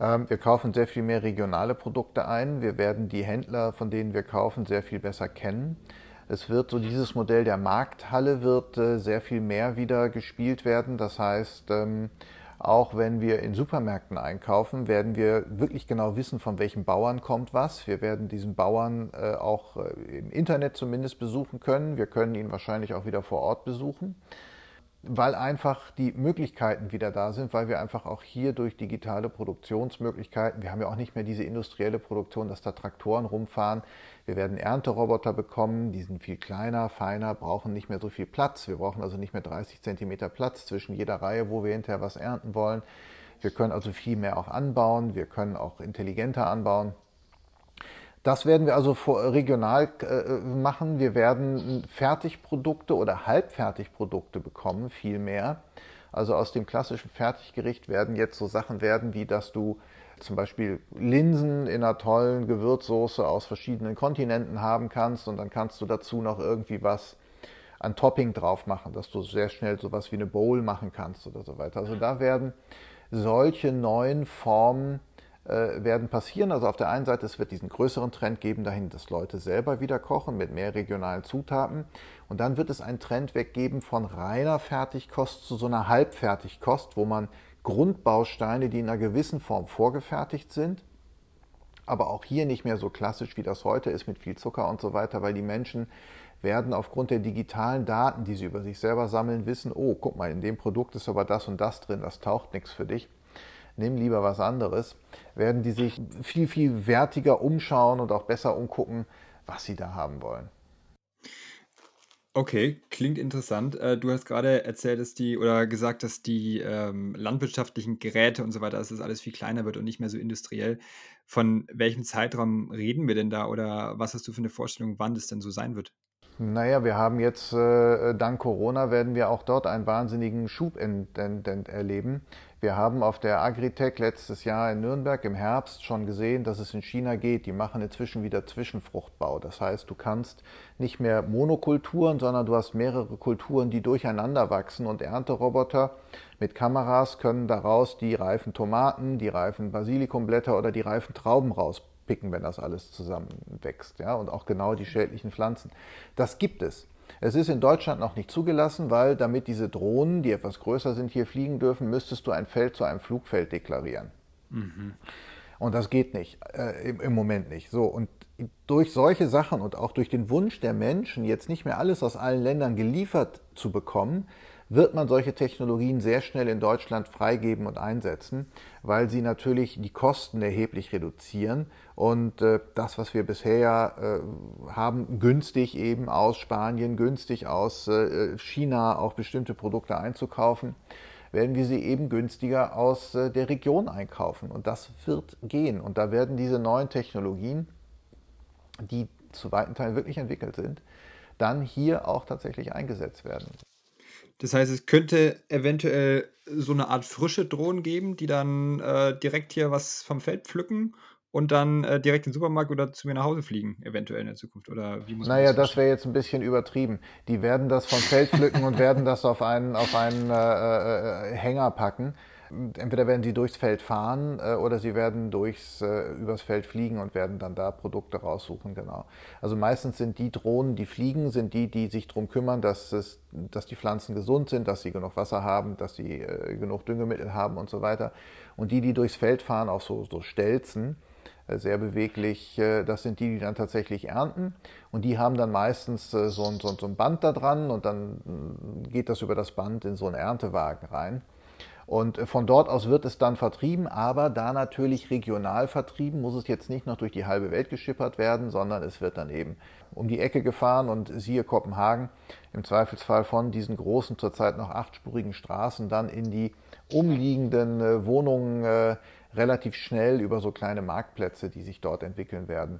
Ähm, wir kaufen sehr viel mehr regionale Produkte ein. Wir werden die Händler, von denen wir kaufen, sehr viel besser kennen. Es wird so dieses Modell der Markthalle wird äh, sehr viel mehr wieder gespielt werden. Das heißt, ähm, auch wenn wir in Supermärkten einkaufen, werden wir wirklich genau wissen, von welchem Bauern kommt was. Wir werden diesen Bauern äh, auch äh, im Internet zumindest besuchen können. Wir können ihn wahrscheinlich auch wieder vor Ort besuchen weil einfach die Möglichkeiten wieder da sind, weil wir einfach auch hier durch digitale Produktionsmöglichkeiten, wir haben ja auch nicht mehr diese industrielle Produktion, dass da Traktoren rumfahren. Wir werden Ernteroboter bekommen, die sind viel kleiner, feiner, brauchen nicht mehr so viel Platz. Wir brauchen also nicht mehr 30 Zentimeter Platz zwischen jeder Reihe, wo wir hinterher was ernten wollen. Wir können also viel mehr auch anbauen, wir können auch intelligenter anbauen. Das werden wir also regional äh, machen. Wir werden Fertigprodukte oder Halbfertigprodukte bekommen, viel mehr. Also aus dem klassischen Fertiggericht werden jetzt so Sachen werden, wie dass du zum Beispiel Linsen in einer tollen Gewürzsoße aus verschiedenen Kontinenten haben kannst und dann kannst du dazu noch irgendwie was an Topping drauf machen, dass du sehr schnell sowas wie eine Bowl machen kannst oder so weiter. Also da werden solche neuen Formen werden passieren. Also auf der einen Seite, es wird diesen größeren Trend geben dahin, dass Leute selber wieder kochen mit mehr regionalen Zutaten. Und dann wird es einen Trend weggeben von reiner Fertigkost zu so einer Halbfertigkost, wo man Grundbausteine, die in einer gewissen Form vorgefertigt sind, aber auch hier nicht mehr so klassisch, wie das heute ist, mit viel Zucker und so weiter, weil die Menschen werden aufgrund der digitalen Daten, die sie über sich selber sammeln, wissen, oh, guck mal, in dem Produkt ist aber das und das drin, das taucht nichts für dich nimm lieber was anderes, werden die sich viel, viel wertiger umschauen und auch besser umgucken, was sie da haben wollen. Okay, klingt interessant. Äh, du hast gerade erzählt, dass die oder gesagt, dass die ähm, landwirtschaftlichen Geräte und so weiter, dass das alles viel kleiner wird und nicht mehr so industriell. Von welchem Zeitraum reden wir denn da oder was hast du für eine Vorstellung, wann das denn so sein wird? Naja, wir haben jetzt, äh, dank Corona, werden wir auch dort einen wahnsinnigen Schub erleben. Wir haben auf der Agritech letztes Jahr in Nürnberg im Herbst schon gesehen, dass es in China geht. Die machen inzwischen wieder Zwischenfruchtbau. Das heißt, du kannst nicht mehr Monokulturen, sondern du hast mehrere Kulturen, die durcheinander wachsen und Ernteroboter mit Kameras können daraus die reifen Tomaten, die reifen Basilikumblätter oder die reifen Trauben rauspicken, wenn das alles zusammenwächst. Ja? Und auch genau die schädlichen Pflanzen. Das gibt es. Es ist in Deutschland noch nicht zugelassen, weil damit diese Drohnen, die etwas größer sind, hier fliegen dürfen, müsstest du ein Feld zu einem Flugfeld deklarieren. Mhm. Und das geht nicht, äh, im, im Moment nicht. So, und durch solche Sachen und auch durch den Wunsch der Menschen, jetzt nicht mehr alles aus allen Ländern geliefert zu bekommen, wird man solche Technologien sehr schnell in Deutschland freigeben und einsetzen, weil sie natürlich die Kosten erheblich reduzieren und äh, das, was wir bisher äh, haben, günstig eben aus Spanien, günstig aus äh, China auch bestimmte Produkte einzukaufen, werden wir sie eben günstiger aus äh, der Region einkaufen. Und das wird gehen. Und da werden diese neuen Technologien, die zu weiten Teilen wirklich entwickelt sind, dann hier auch tatsächlich eingesetzt werden. Das heißt, es könnte eventuell so eine Art frische Drohnen geben, die dann äh, direkt hier was vom Feld pflücken und dann äh, direkt in den Supermarkt oder zu mir nach Hause fliegen, eventuell in der Zukunft. Oder wie muss naja, das, das wäre jetzt ein bisschen übertrieben. Die werden das vom Feld pflücken und werden das auf einen, auf einen äh, äh, äh Hänger packen. Entweder werden sie durchs Feld fahren äh, oder sie werden durchs, äh, übers Feld fliegen und werden dann da Produkte raussuchen, genau. Also meistens sind die Drohnen, die fliegen, sind die, die sich darum kümmern, dass, es, dass die Pflanzen gesund sind, dass sie genug Wasser haben, dass sie äh, genug Düngemittel haben und so weiter. Und die, die durchs Feld fahren, auf so, so Stelzen, äh, sehr beweglich, äh, das sind die, die dann tatsächlich ernten. Und die haben dann meistens äh, so ein, so ein Band da dran und dann mm, geht das über das Band in so einen Erntewagen rein. Und von dort aus wird es dann vertrieben, aber da natürlich regional vertrieben, muss es jetzt nicht noch durch die halbe Welt geschippert werden, sondern es wird dann eben um die Ecke gefahren und siehe Kopenhagen, im Zweifelsfall von diesen großen, zurzeit noch achtspurigen Straßen dann in die umliegenden äh, Wohnungen äh, relativ schnell über so kleine Marktplätze, die sich dort entwickeln werden.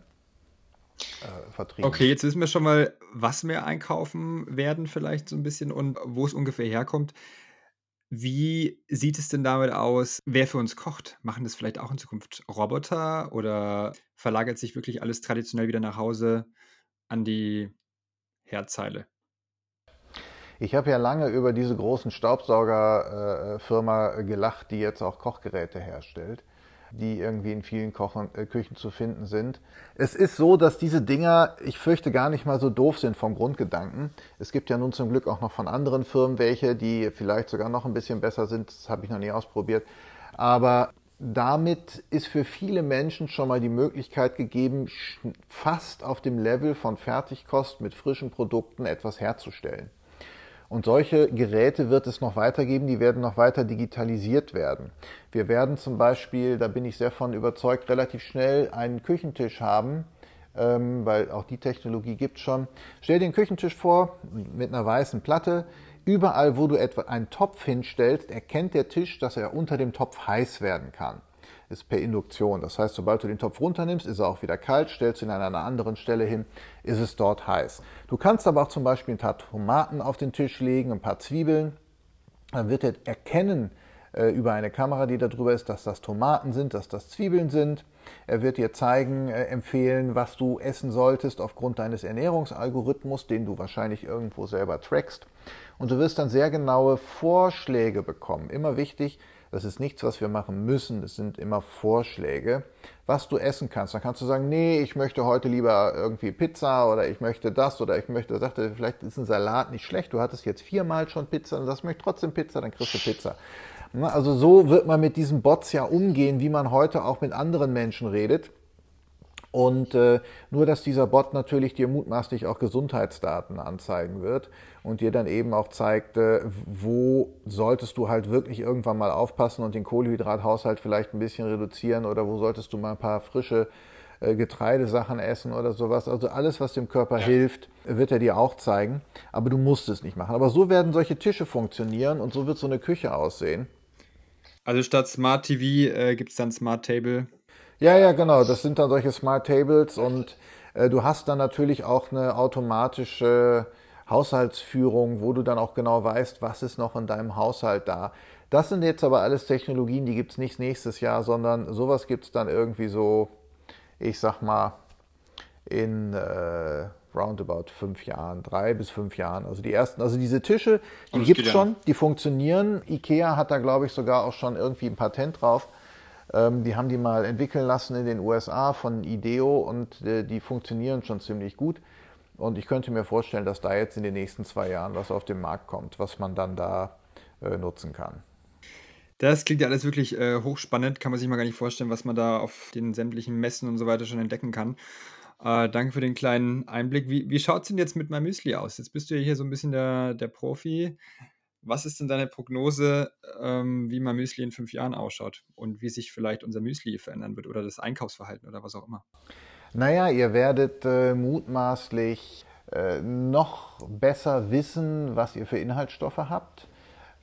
Äh, vertrieben. Okay, jetzt wissen wir schon mal, was wir einkaufen werden, vielleicht so ein bisschen und wo es ungefähr herkommt. Wie sieht es denn damit aus, wer für uns kocht? Machen das vielleicht auch in Zukunft Roboter oder verlagert sich wirklich alles traditionell wieder nach Hause an die Herdzeile? Ich habe ja lange über diese großen Staubsaugerfirma äh, gelacht, die jetzt auch Kochgeräte herstellt, die irgendwie in vielen Kochen, äh, Küchen zu finden sind. Es ist so, dass diese Dinger, ich fürchte, gar nicht mal so doof sind vom Grundgedanken. Es gibt ja nun zum Glück auch noch von anderen Firmen welche, die vielleicht sogar noch ein bisschen besser sind. Das habe ich noch nie ausprobiert. Aber damit ist für viele Menschen schon mal die Möglichkeit gegeben, fast auf dem Level von Fertigkost mit frischen Produkten etwas herzustellen. Und solche Geräte wird es noch weitergeben, die werden noch weiter digitalisiert werden. Wir werden zum Beispiel, da bin ich sehr von überzeugt, relativ schnell einen Küchentisch haben, ähm, weil auch die Technologie gibt schon. Stell dir den Küchentisch vor mit einer weißen Platte. Überall, wo du etwa einen Topf hinstellst, erkennt der Tisch, dass er unter dem Topf heiß werden kann ist per Induktion. Das heißt, sobald du den Topf runternimmst, ist er auch wieder kalt, stellst ihn an einer anderen Stelle hin, ist es dort heiß. Du kannst aber auch zum Beispiel ein paar Tomaten auf den Tisch legen, ein paar Zwiebeln. Dann wird er erkennen äh, über eine Kamera, die da drüber ist, dass das Tomaten sind, dass das Zwiebeln sind. Er wird dir zeigen, äh, empfehlen, was du essen solltest aufgrund deines Ernährungsalgorithmus, den du wahrscheinlich irgendwo selber trackst. Und du wirst dann sehr genaue Vorschläge bekommen. Immer wichtig, das ist nichts, was wir machen müssen. Es sind immer Vorschläge, was du essen kannst. Dann kannst du sagen, nee, ich möchte heute lieber irgendwie Pizza oder ich möchte das oder ich möchte, sagte, vielleicht ist ein Salat nicht schlecht. Du hattest jetzt viermal schon Pizza und sagst, möchte trotzdem Pizza, dann kriegst du Pizza. Also so wird man mit diesen Bots ja umgehen, wie man heute auch mit anderen Menschen redet. Und äh, nur, dass dieser Bot natürlich dir mutmaßlich auch Gesundheitsdaten anzeigen wird und dir dann eben auch zeigt, äh, wo solltest du halt wirklich irgendwann mal aufpassen und den Kohlenhydrathaushalt vielleicht ein bisschen reduzieren oder wo solltest du mal ein paar frische äh, Getreidesachen essen oder sowas. Also alles, was dem Körper ja. hilft, wird er dir auch zeigen. Aber du musst es nicht machen. Aber so werden solche Tische funktionieren und so wird so eine Küche aussehen. Also statt Smart TV äh, gibt es dann Smart Table ja, ja, genau. Das sind dann solche Smart Tables und äh, du hast dann natürlich auch eine automatische Haushaltsführung, wo du dann auch genau weißt, was ist noch in deinem Haushalt da. Das sind jetzt aber alles Technologien, die gibt es nicht nächstes Jahr, sondern sowas gibt es dann irgendwie so, ich sag mal, in äh, roundabout fünf Jahren, drei bis fünf Jahren. Also die ersten, also diese Tische, die gibt es schon, die funktionieren. IKEA hat da, glaube ich, sogar auch schon irgendwie ein Patent drauf. Ähm, die haben die mal entwickeln lassen in den USA von IDEO und äh, die funktionieren schon ziemlich gut. Und ich könnte mir vorstellen, dass da jetzt in den nächsten zwei Jahren was auf den Markt kommt, was man dann da äh, nutzen kann. Das klingt ja alles wirklich äh, hochspannend, kann man sich mal gar nicht vorstellen, was man da auf den sämtlichen Messen und so weiter schon entdecken kann. Äh, danke für den kleinen Einblick. Wie, wie schaut es denn jetzt mit meinem Müsli aus? Jetzt bist du ja hier so ein bisschen der, der Profi. Was ist denn deine Prognose, ähm, wie mein Müsli in fünf Jahren ausschaut und wie sich vielleicht unser Müsli verändern wird oder das Einkaufsverhalten oder was auch immer? Naja, ihr werdet äh, mutmaßlich äh, noch besser wissen, was ihr für Inhaltsstoffe habt.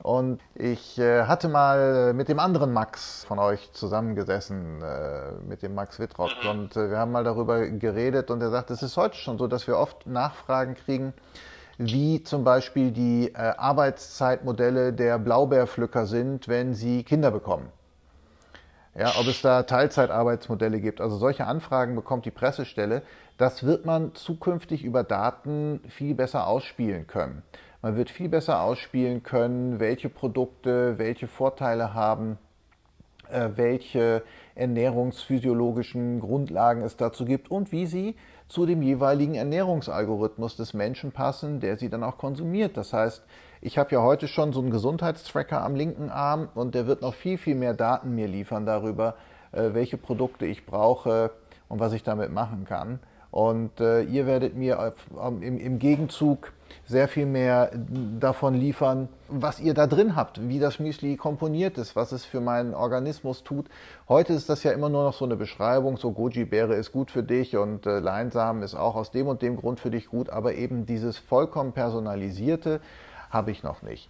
Und ich äh, hatte mal mit dem anderen Max von euch zusammengesessen, äh, mit dem Max Wittrock. Und äh, wir haben mal darüber geredet und er sagt, es ist heute schon so, dass wir oft Nachfragen kriegen, wie zum Beispiel die äh, Arbeitszeitmodelle der Blaubeerpflücker sind, wenn sie Kinder bekommen. Ja, ob es da Teilzeitarbeitsmodelle gibt. Also solche Anfragen bekommt die Pressestelle. Das wird man zukünftig über Daten viel besser ausspielen können. Man wird viel besser ausspielen können, welche Produkte welche Vorteile haben, äh, welche ernährungsphysiologischen Grundlagen es dazu gibt und wie sie zu dem jeweiligen Ernährungsalgorithmus des Menschen passen, der sie dann auch konsumiert. Das heißt, ich habe ja heute schon so einen Gesundheitstracker am linken Arm und der wird noch viel, viel mehr Daten mir liefern darüber, äh, welche Produkte ich brauche und was ich damit machen kann. Und äh, ihr werdet mir auf, im, im Gegenzug sehr viel mehr davon liefern, was ihr da drin habt, wie das Müsli komponiert ist, was es für meinen Organismus tut. Heute ist das ja immer nur noch so eine Beschreibung, so Goji-Beere ist gut für dich und äh, Leinsamen ist auch aus dem und dem Grund für dich gut, aber eben dieses vollkommen personalisierte habe ich noch nicht.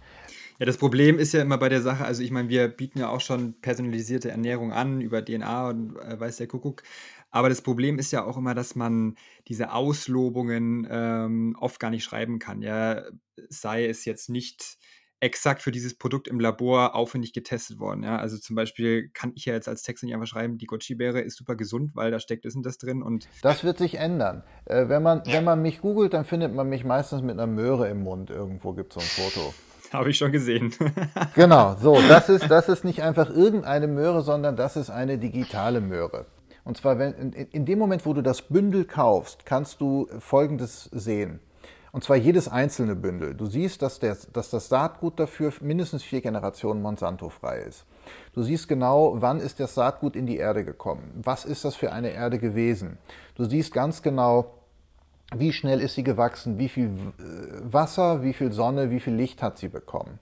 Ja, das Problem ist ja immer bei der Sache, also ich meine, wir bieten ja auch schon personalisierte Ernährung an über DNA und äh, weiß der Kuckuck. Aber das Problem ist ja auch immer, dass man diese Auslobungen ähm, oft gar nicht schreiben kann. Ja, sei es jetzt nicht exakt für dieses Produkt im Labor aufwendig getestet worden. Ja? Also zum Beispiel kann ich ja jetzt als Text nicht einfach schreiben, die Goji-Beere ist super gesund, weil da steckt das und das drin. Und das wird sich ändern. Äh, wenn, man, wenn man mich googelt, dann findet man mich meistens mit einer Möhre im Mund. Irgendwo gibt es so ein Foto. Habe ich schon gesehen. genau, so, das ist, das ist nicht einfach irgendeine Möhre, sondern das ist eine digitale Möhre. Und zwar, wenn, in, in dem Moment, wo du das Bündel kaufst, kannst du Folgendes sehen. Und zwar jedes einzelne Bündel. Du siehst, dass, der, dass das Saatgut dafür mindestens vier Generationen Monsanto frei ist. Du siehst genau, wann ist das Saatgut in die Erde gekommen. Was ist das für eine Erde gewesen? Du siehst ganz genau, wie schnell ist sie gewachsen, wie viel äh, Wasser, wie viel Sonne, wie viel Licht hat sie bekommen.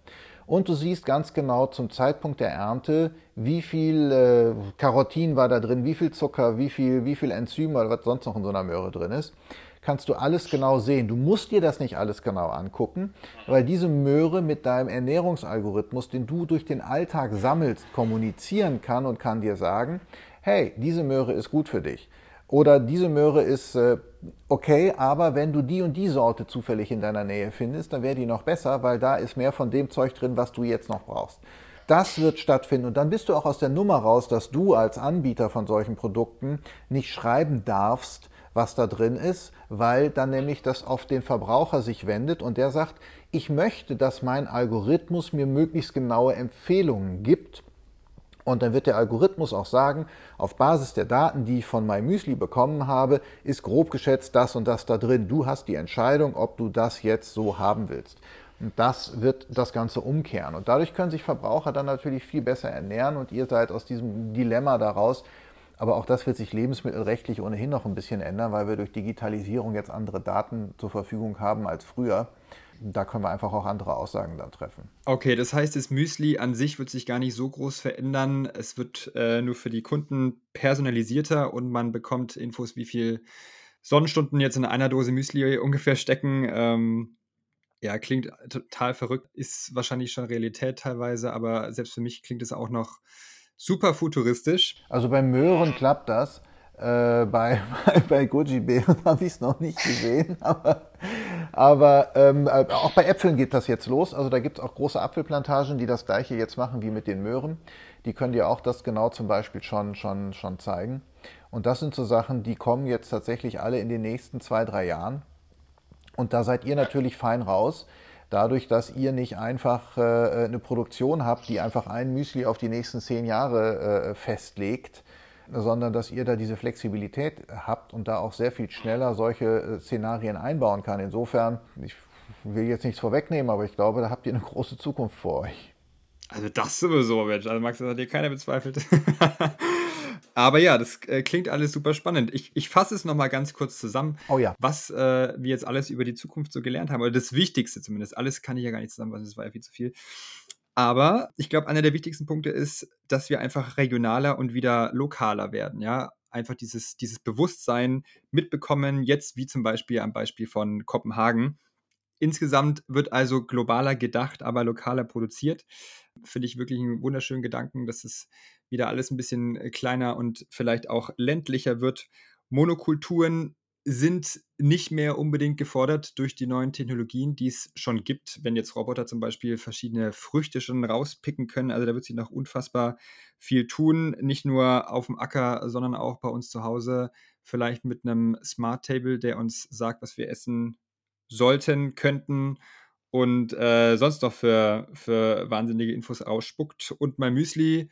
Und du siehst ganz genau zum Zeitpunkt der Ernte, wie viel äh, Karotin war da drin, wie viel Zucker, wie viel, wie viel Enzyme oder was sonst noch in so einer Möhre drin ist kannst du alles genau sehen. Du musst dir das nicht alles genau angucken, weil diese Möhre mit deinem Ernährungsalgorithmus, den du durch den Alltag sammelst, kommunizieren kann und kann dir sagen, hey, diese Möhre ist gut für dich. Oder diese Möhre ist äh, okay, aber wenn du die und die Sorte zufällig in deiner Nähe findest, dann wäre die noch besser, weil da ist mehr von dem Zeug drin, was du jetzt noch brauchst. Das wird stattfinden und dann bist du auch aus der Nummer raus, dass du als Anbieter von solchen Produkten nicht schreiben darfst, was da drin ist, weil dann nämlich das auf den Verbraucher sich wendet und der sagt, ich möchte, dass mein Algorithmus mir möglichst genaue Empfehlungen gibt. Und dann wird der Algorithmus auch sagen, auf Basis der Daten, die ich von MyMüsli bekommen habe, ist grob geschätzt das und das da drin. Du hast die Entscheidung, ob du das jetzt so haben willst. Und das wird das Ganze umkehren. Und dadurch können sich Verbraucher dann natürlich viel besser ernähren und ihr seid aus diesem Dilemma daraus, aber auch das wird sich lebensmittelrechtlich ohnehin noch ein bisschen ändern, weil wir durch Digitalisierung jetzt andere Daten zur Verfügung haben als früher. Da können wir einfach auch andere Aussagen dann treffen. Okay, das heißt, das Müsli an sich wird sich gar nicht so groß verändern. Es wird äh, nur für die Kunden personalisierter und man bekommt Infos, wie viel Sonnenstunden jetzt in einer Dose Müsli ungefähr stecken. Ähm, ja, klingt total verrückt, ist wahrscheinlich schon Realität teilweise, aber selbst für mich klingt es auch noch super futuristisch. Also bei Möhren klappt das. Äh, bei, bei, bei Goji-Beeren habe ich es noch nicht gesehen, aber, aber ähm, äh, auch bei Äpfeln geht das jetzt los. Also da gibt es auch große Apfelplantagen, die das gleiche jetzt machen wie mit den Möhren. Die können dir auch das genau zum Beispiel schon, schon, schon zeigen. Und das sind so Sachen, die kommen jetzt tatsächlich alle in den nächsten zwei, drei Jahren. Und da seid ihr natürlich fein raus dadurch, dass ihr nicht einfach äh, eine Produktion habt, die einfach ein Müsli auf die nächsten zehn Jahre äh, festlegt, sondern dass ihr da diese Flexibilität habt und da auch sehr viel schneller solche äh, Szenarien einbauen kann. Insofern, ich will jetzt nichts vorwegnehmen, aber ich glaube, da habt ihr eine große Zukunft vor euch. Also das sowieso, Mensch. Also Max, das hat dir keiner bezweifelt. Aber ja, das äh, klingt alles super spannend. Ich, ich fasse es nochmal ganz kurz zusammen, oh ja. was äh, wir jetzt alles über die Zukunft so gelernt haben. Oder das Wichtigste zumindest. Alles kann ich ja gar nicht zusammenfassen, das war ja viel zu viel. Aber ich glaube, einer der wichtigsten Punkte ist, dass wir einfach regionaler und wieder lokaler werden. Ja, einfach dieses, dieses Bewusstsein mitbekommen, jetzt wie zum Beispiel am Beispiel von Kopenhagen. Insgesamt wird also globaler gedacht, aber lokaler produziert. Finde ich wirklich einen wunderschönen Gedanken, dass es wieder alles ein bisschen äh, kleiner und vielleicht auch ländlicher wird. Monokulturen sind nicht mehr unbedingt gefordert durch die neuen Technologien, die es schon gibt. Wenn jetzt Roboter zum Beispiel verschiedene Früchte schon rauspicken können, also da wird sich noch unfassbar viel tun, nicht nur auf dem Acker, sondern auch bei uns zu Hause, vielleicht mit einem Smart Table, der uns sagt, was wir essen sollten, könnten und äh, sonst noch für, für wahnsinnige Infos ausspuckt. Und mein Müsli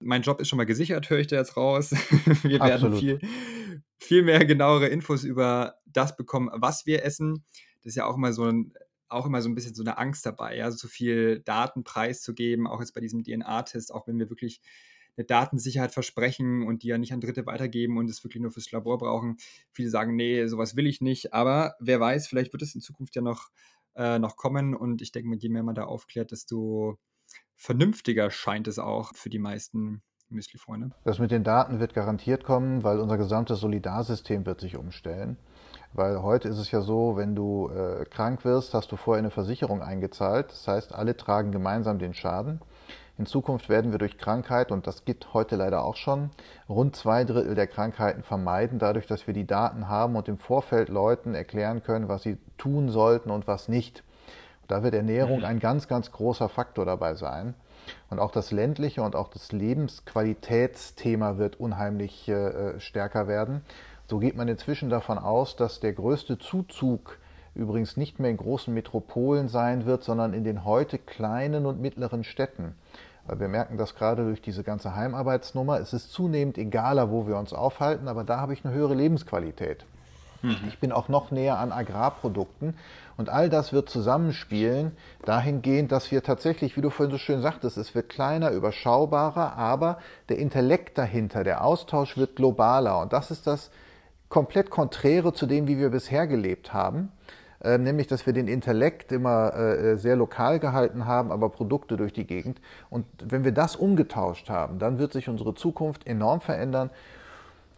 mein Job ist schon mal gesichert, höre ich da jetzt raus. wir werden viel, viel mehr genauere Infos über das bekommen, was wir essen. Das ist ja auch immer so ein, auch immer so ein bisschen so eine Angst dabei, ja, so viel Daten preiszugeben, auch jetzt bei diesem DNA-Test, auch wenn wir wirklich eine Datensicherheit versprechen und die ja nicht an Dritte weitergeben und es wirklich nur fürs Labor brauchen. Viele sagen, nee, sowas will ich nicht. Aber wer weiß, vielleicht wird es in Zukunft ja noch, äh, noch kommen. Und ich denke, je mehr man da aufklärt, desto vernünftiger scheint es auch für die meisten Müsli-Freunde. Das mit den Daten wird garantiert kommen, weil unser gesamtes Solidarsystem wird sich umstellen. Weil heute ist es ja so, wenn du äh, krank wirst, hast du vorher eine Versicherung eingezahlt. Das heißt, alle tragen gemeinsam den Schaden. In Zukunft werden wir durch Krankheit, und das gibt heute leider auch schon, rund zwei Drittel der Krankheiten vermeiden, dadurch, dass wir die Daten haben und im Vorfeld Leuten erklären können, was sie tun sollten und was nicht. Da wird Ernährung mhm. ein ganz, ganz großer Faktor dabei sein. Und auch das ländliche und auch das Lebensqualitätsthema wird unheimlich äh, stärker werden. So geht man inzwischen davon aus, dass der größte Zuzug übrigens nicht mehr in großen Metropolen sein wird, sondern in den heute kleinen und mittleren Städten. Weil wir merken das gerade durch diese ganze Heimarbeitsnummer. Es ist zunehmend egaler, wo wir uns aufhalten, aber da habe ich eine höhere Lebensqualität. Mhm. Ich bin auch noch näher an Agrarprodukten. Und all das wird zusammenspielen, dahingehend, dass wir tatsächlich, wie du vorhin so schön sagtest, es wird kleiner, überschaubarer, aber der Intellekt dahinter, der Austausch wird globaler. Und das ist das komplett Konträre zu dem, wie wir bisher gelebt haben. Äh, nämlich, dass wir den Intellekt immer äh, sehr lokal gehalten haben, aber Produkte durch die Gegend. Und wenn wir das umgetauscht haben, dann wird sich unsere Zukunft enorm verändern.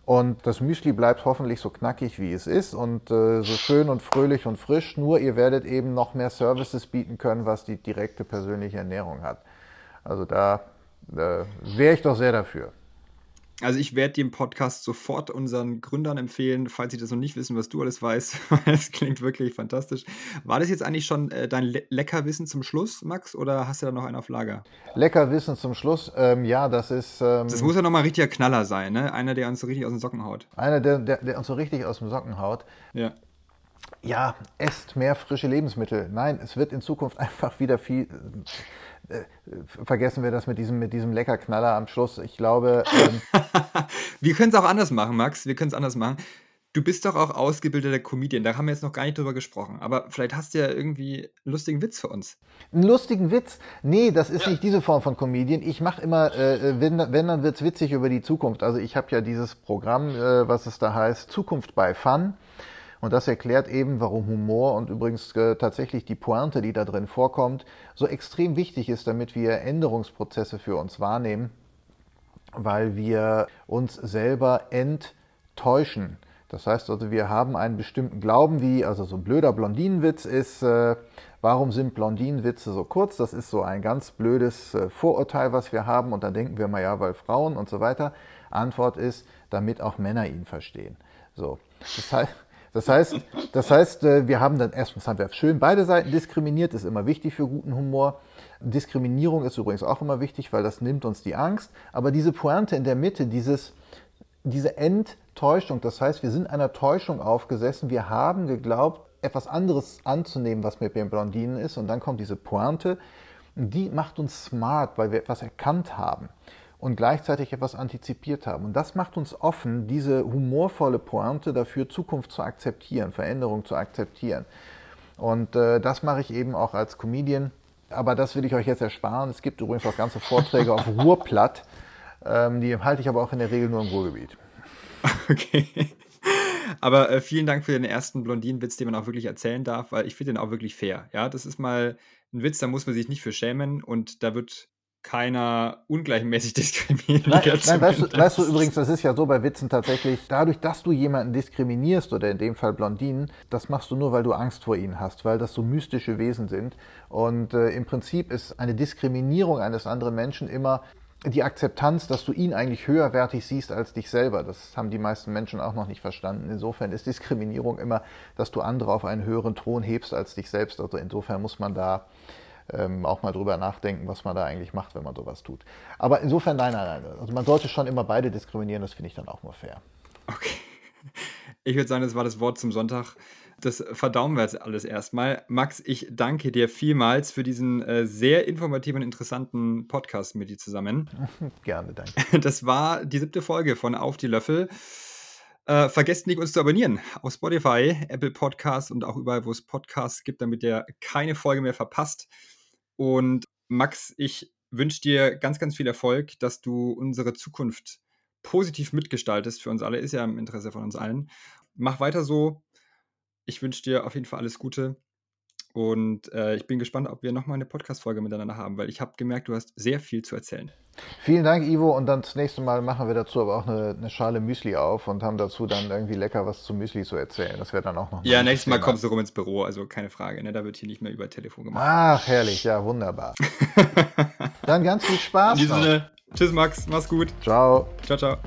Und das Müsli bleibt hoffentlich so knackig, wie es ist und äh, so schön und fröhlich und frisch. Nur ihr werdet eben noch mehr Services bieten können, was die direkte persönliche Ernährung hat. Also da äh, wäre ich doch sehr dafür. Also ich werde den Podcast sofort unseren Gründern empfehlen, falls sie das noch nicht wissen, was du alles weißt. Es klingt wirklich fantastisch. War das jetzt eigentlich schon äh, dein Le Leckerwissen zum Schluss, Max, oder hast du da noch einen auf Lager? Leckerwissen zum Schluss, ähm, ja, das ist... Ähm, das muss ja nochmal richtiger Knaller sein, ne? Einer, der uns so richtig aus den Socken haut. Einer, der, der, der uns so richtig aus dem Socken haut. Ja. Ja, esst mehr frische Lebensmittel. Nein, es wird in Zukunft einfach wieder viel äh, vergessen wir das mit diesem, mit diesem Leckerknaller am Schluss. Ich glaube. Ähm wir können es auch anders machen, Max. Wir können es anders machen. Du bist doch auch ausgebildeter Comedian, da haben wir jetzt noch gar nicht drüber gesprochen. Aber vielleicht hast du ja irgendwie einen lustigen Witz für uns. Einen lustigen Witz? Nee, das ist ja. nicht diese Form von Comedian. Ich mache immer, äh, wenn, wenn, dann wird's witzig über die Zukunft. Also ich habe ja dieses Programm, äh, was es da heißt, Zukunft bei Fun. Und das erklärt eben, warum Humor und übrigens äh, tatsächlich die Pointe, die da drin vorkommt, so extrem wichtig ist, damit wir Änderungsprozesse für uns wahrnehmen, weil wir uns selber enttäuschen. Das heißt also, wir haben einen bestimmten Glauben, wie also so ein blöder Blondinenwitz ist, äh, warum sind Blondinenwitze so kurz? Das ist so ein ganz blödes äh, Vorurteil, was wir haben und dann denken wir mal ja, weil Frauen und so weiter. Antwort ist, damit auch Männer ihn verstehen. So. Das heißt, das heißt, das heißt, äh, wir haben dann erstens haben wir schön beide Seiten diskriminiert, ist immer wichtig für guten Humor. Diskriminierung ist übrigens auch immer wichtig, weil das nimmt uns die Angst. Aber diese Pointe in der Mitte, dieses, diese Enttäuschung, das heißt, wir sind einer Täuschung aufgesessen, wir haben geglaubt, etwas anderes anzunehmen, was mit den Blondinen ist, und dann kommt diese Pointe, die macht uns smart, weil wir etwas erkannt haben und gleichzeitig etwas antizipiert haben. Und das macht uns offen, diese humorvolle Pointe dafür, Zukunft zu akzeptieren, Veränderung zu akzeptieren. Und äh, das mache ich eben auch als Comedian. Aber das will ich euch jetzt ersparen. Es gibt übrigens auch ganze Vorträge auf Ruhrplatt. Ähm, die halte ich aber auch in der Regel nur im Ruhrgebiet. Okay. Aber äh, vielen Dank für den ersten Blondinenwitz, den man auch wirklich erzählen darf, weil ich finde den auch wirklich fair. Ja, das ist mal ein Witz, da muss man sich nicht für schämen und da wird keiner ungleichmäßig diskriminiert. Nein, nein weißt, du, weißt, du, übrigens, das ist ja so bei Witzen tatsächlich, dadurch, dass du jemanden diskriminierst oder in dem Fall Blondinen, das machst du nur, weil du Angst vor ihnen hast, weil das so mystische Wesen sind. Und äh, im Prinzip ist eine Diskriminierung eines anderen Menschen immer die Akzeptanz, dass du ihn eigentlich höherwertig siehst als dich selber. Das haben die meisten Menschen auch noch nicht verstanden. Insofern ist Diskriminierung immer, dass du andere auf einen höheren Thron hebst als dich selbst. Also insofern muss man da ähm, auch mal drüber nachdenken, was man da eigentlich macht, wenn man sowas tut. Aber insofern, nein, nein, nein. Also man sollte schon immer beide diskriminieren, das finde ich dann auch nur fair. Okay. Ich würde sagen, das war das Wort zum Sonntag. Das verdauen wir jetzt alles erstmal. Max, ich danke dir vielmals für diesen äh, sehr informativen und interessanten Podcast mit dir zusammen. Gerne, danke. Das war die siebte Folge von Auf die Löffel. Äh, vergesst nicht, uns zu abonnieren auf Spotify, Apple Podcasts und auch überall, wo es Podcasts gibt, damit ihr keine Folge mehr verpasst. Und Max, ich wünsche dir ganz, ganz viel Erfolg, dass du unsere Zukunft positiv mitgestaltest für uns alle. Ist ja im Interesse von uns allen. Mach weiter so. Ich wünsche dir auf jeden Fall alles Gute. Und äh, ich bin gespannt, ob wir nochmal eine Podcast-Folge miteinander haben, weil ich habe gemerkt, du hast sehr viel zu erzählen. Vielen Dank, Ivo. Und dann das nächste Mal machen wir dazu aber auch eine, eine, Schale Müsli auf und haben dazu dann irgendwie lecker was zu Müsli zu erzählen. Das wäre dann auch noch. Ja, nächstes Mal kommst du rum ins Büro, also keine Frage. Ne? Da wird hier nicht mehr über Telefon gemacht. Ach, herrlich. Ja, wunderbar. dann ganz viel Spaß. In diesem Sinne, tschüss, Max. Mach's gut. Ciao. Ciao, ciao.